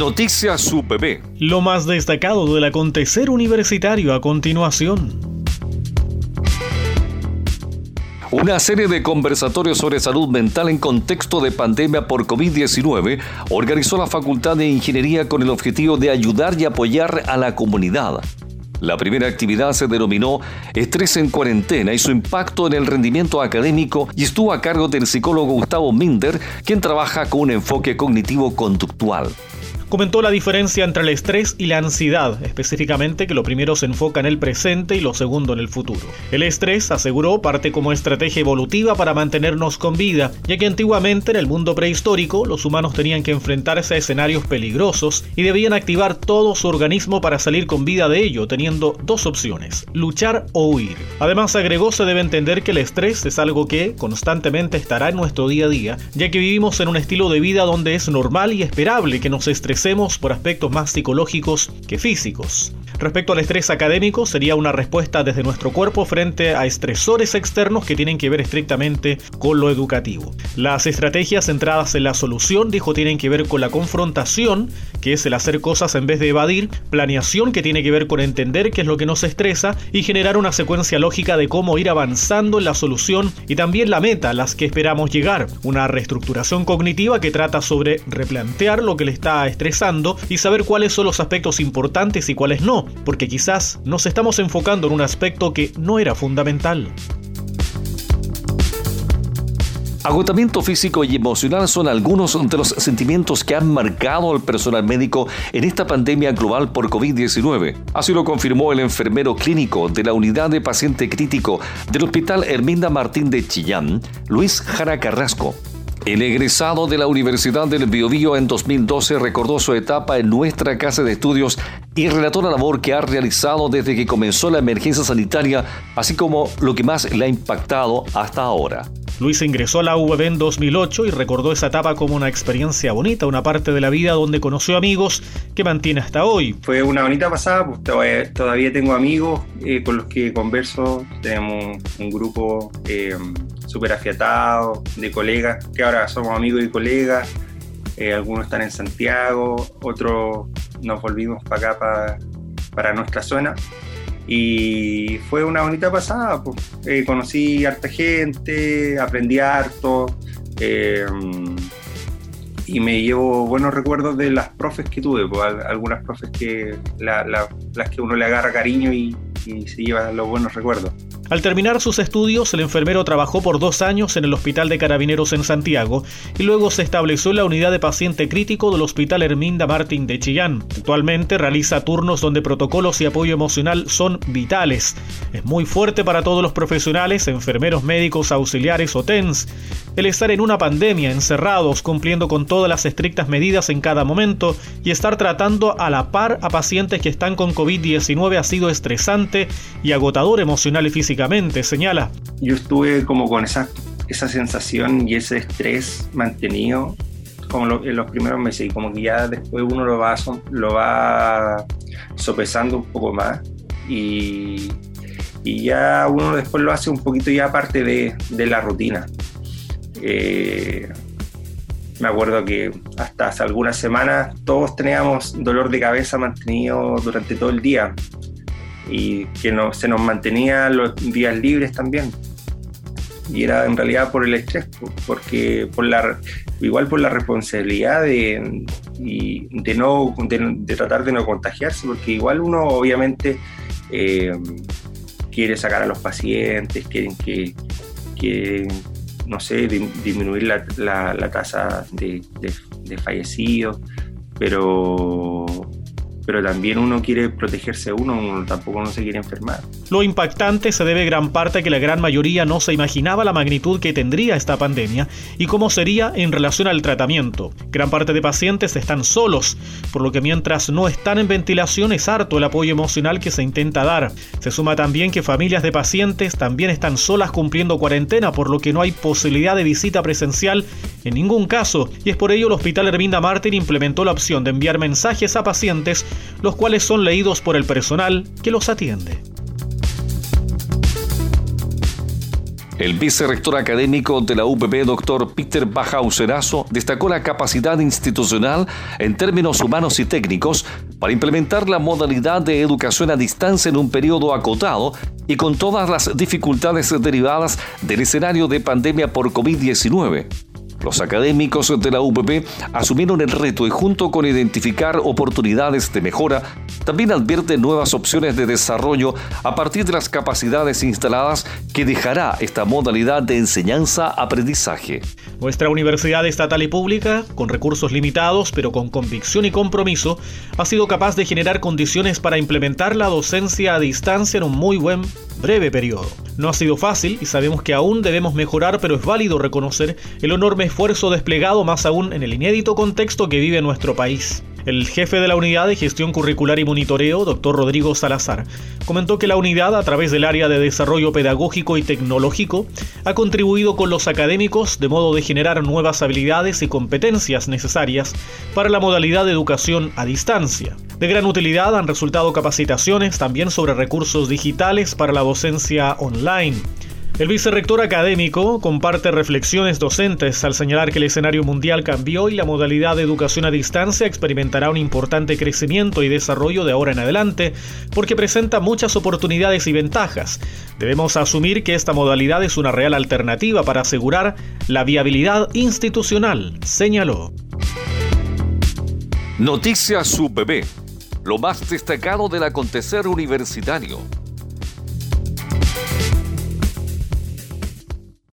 Noticias UPB. Lo más destacado del acontecer universitario a continuación. Una serie de conversatorios sobre salud mental en contexto de pandemia por COVID-19 organizó la Facultad de Ingeniería con el objetivo de ayudar y apoyar a la comunidad. La primera actividad se denominó Estrés en cuarentena y su impacto en el rendimiento académico y estuvo a cargo del psicólogo Gustavo Minder, quien trabaja con un enfoque cognitivo-conductual comentó la diferencia entre el estrés y la ansiedad, específicamente que lo primero se enfoca en el presente y lo segundo en el futuro. El estrés, aseguró, parte como estrategia evolutiva para mantenernos con vida, ya que antiguamente en el mundo prehistórico los humanos tenían que enfrentarse a escenarios peligrosos y debían activar todo su organismo para salir con vida de ello, teniendo dos opciones, luchar o huir. Además, agregó, se debe entender que el estrés es algo que constantemente estará en nuestro día a día, ya que vivimos en un estilo de vida donde es normal y esperable que nos estresemos por aspectos más psicológicos que físicos. Respecto al estrés académico, sería una respuesta desde nuestro cuerpo frente a estresores externos que tienen que ver estrictamente con lo educativo. Las estrategias centradas en la solución, dijo, tienen que ver con la confrontación, que es el hacer cosas en vez de evadir, planeación, que tiene que ver con entender qué es lo que nos estresa y generar una secuencia lógica de cómo ir avanzando en la solución y también la meta a las que esperamos llegar. Una reestructuración cognitiva que trata sobre replantear lo que le está estresando y saber cuáles son los aspectos importantes y cuáles no, porque quizás nos estamos enfocando en un aspecto que no era fundamental. Agotamiento físico y emocional son algunos de los sentimientos que han marcado al personal médico en esta pandemia global por COVID-19. Así lo confirmó el enfermero clínico de la unidad de paciente crítico del Hospital Herminda Martín de Chillán, Luis Jara Carrasco. El egresado de la Universidad del Biobío en 2012 recordó su etapa en nuestra casa de estudios y relató la labor que ha realizado desde que comenzó la emergencia sanitaria, así como lo que más le ha impactado hasta ahora. Luis ingresó a la UAB en 2008 y recordó esa etapa como una experiencia bonita, una parte de la vida donde conoció amigos que mantiene hasta hoy. Fue una bonita pasada, pues todavía, tengo amigos eh, con los que converso, tenemos un grupo eh, súper afiatado de colegas, que ahora somos amigos y colegas, eh, algunos están en Santiago, otros nos volvimos para acá, para nuestra zona y fue una bonita pasada, pues. Eh, conocí harta gente, aprendí harto eh, y me llevo buenos recuerdos de las profes que tuve, pues, algunas profes que las que uno le agarra cariño y, y se lleva los buenos recuerdos. Al terminar sus estudios, el enfermero trabajó por dos años en el Hospital de Carabineros en Santiago y luego se estableció en la unidad de paciente crítico del Hospital Herminda Martín de Chillán. Actualmente realiza turnos donde protocolos y apoyo emocional son vitales. Es muy fuerte para todos los profesionales, enfermeros médicos, auxiliares o TENS, el estar en una pandemia, encerrados, cumpliendo con todas las estrictas medidas en cada momento y estar tratando a la par a pacientes que están con COVID-19 ha sido estresante y agotador emocional y físicamente señala. Yo estuve como con esa, esa sensación y ese estrés mantenido como en los primeros meses y como que ya después uno lo va, lo va sopesando un poco más y, y ya uno después lo hace un poquito ya parte de, de la rutina. Eh, me acuerdo que hasta hace algunas semanas todos teníamos dolor de cabeza mantenido durante todo el día y que no, se nos mantenía los días libres también. Y era en realidad por el estrés, porque por la, igual por la responsabilidad de, de, no, de, tratar de no contagiarse, porque igual uno obviamente eh, quiere sacar a los pacientes, quieren que, que no sé, disminuir la, la, tasa de, de fallecidos, pero pero también uno quiere protegerse uno, uno tampoco no se quiere enfermar. Lo impactante se debe gran parte a que la gran mayoría no se imaginaba la magnitud que tendría esta pandemia y cómo sería en relación al tratamiento. Gran parte de pacientes están solos, por lo que mientras no están en ventilación es harto el apoyo emocional que se intenta dar. Se suma también que familias de pacientes también están solas cumpliendo cuarentena, por lo que no hay posibilidad de visita presencial en ningún caso, y es por ello el Hospital Herminda Martin implementó la opción de enviar mensajes a pacientes los cuales son leídos por el personal que los atiende. El vicerrector académico de la UPB, doctor Peter Bajauserazo, destacó la capacidad institucional en términos humanos y técnicos para implementar la modalidad de educación a distancia en un periodo acotado y con todas las dificultades derivadas del escenario de pandemia por COVID-19. Los académicos de la UPB asumieron el reto y junto con identificar oportunidades de mejora, también advierten nuevas opciones de desarrollo a partir de las capacidades instaladas que dejará esta modalidad de enseñanza-aprendizaje. Nuestra universidad estatal y pública, con recursos limitados pero con convicción y compromiso, ha sido capaz de generar condiciones para implementar la docencia a distancia en un muy buen breve periodo. No ha sido fácil y sabemos que aún debemos mejorar, pero es válido reconocer el enorme esfuerzo desplegado más aún en el inédito contexto que vive nuestro país. El jefe de la Unidad de Gestión Curricular y Monitoreo, doctor Rodrigo Salazar, comentó que la unidad, a través del área de desarrollo pedagógico y tecnológico, ha contribuido con los académicos de modo de generar nuevas habilidades y competencias necesarias para la modalidad de educación a distancia. De gran utilidad han resultado capacitaciones también sobre recursos digitales para la docencia online. El vicerrector académico comparte reflexiones docentes al señalar que el escenario mundial cambió y la modalidad de educación a distancia experimentará un importante crecimiento y desarrollo de ahora en adelante porque presenta muchas oportunidades y ventajas. Debemos asumir que esta modalidad es una real alternativa para asegurar la viabilidad institucional, señaló. Noticias UPB, lo más destacado del acontecer universitario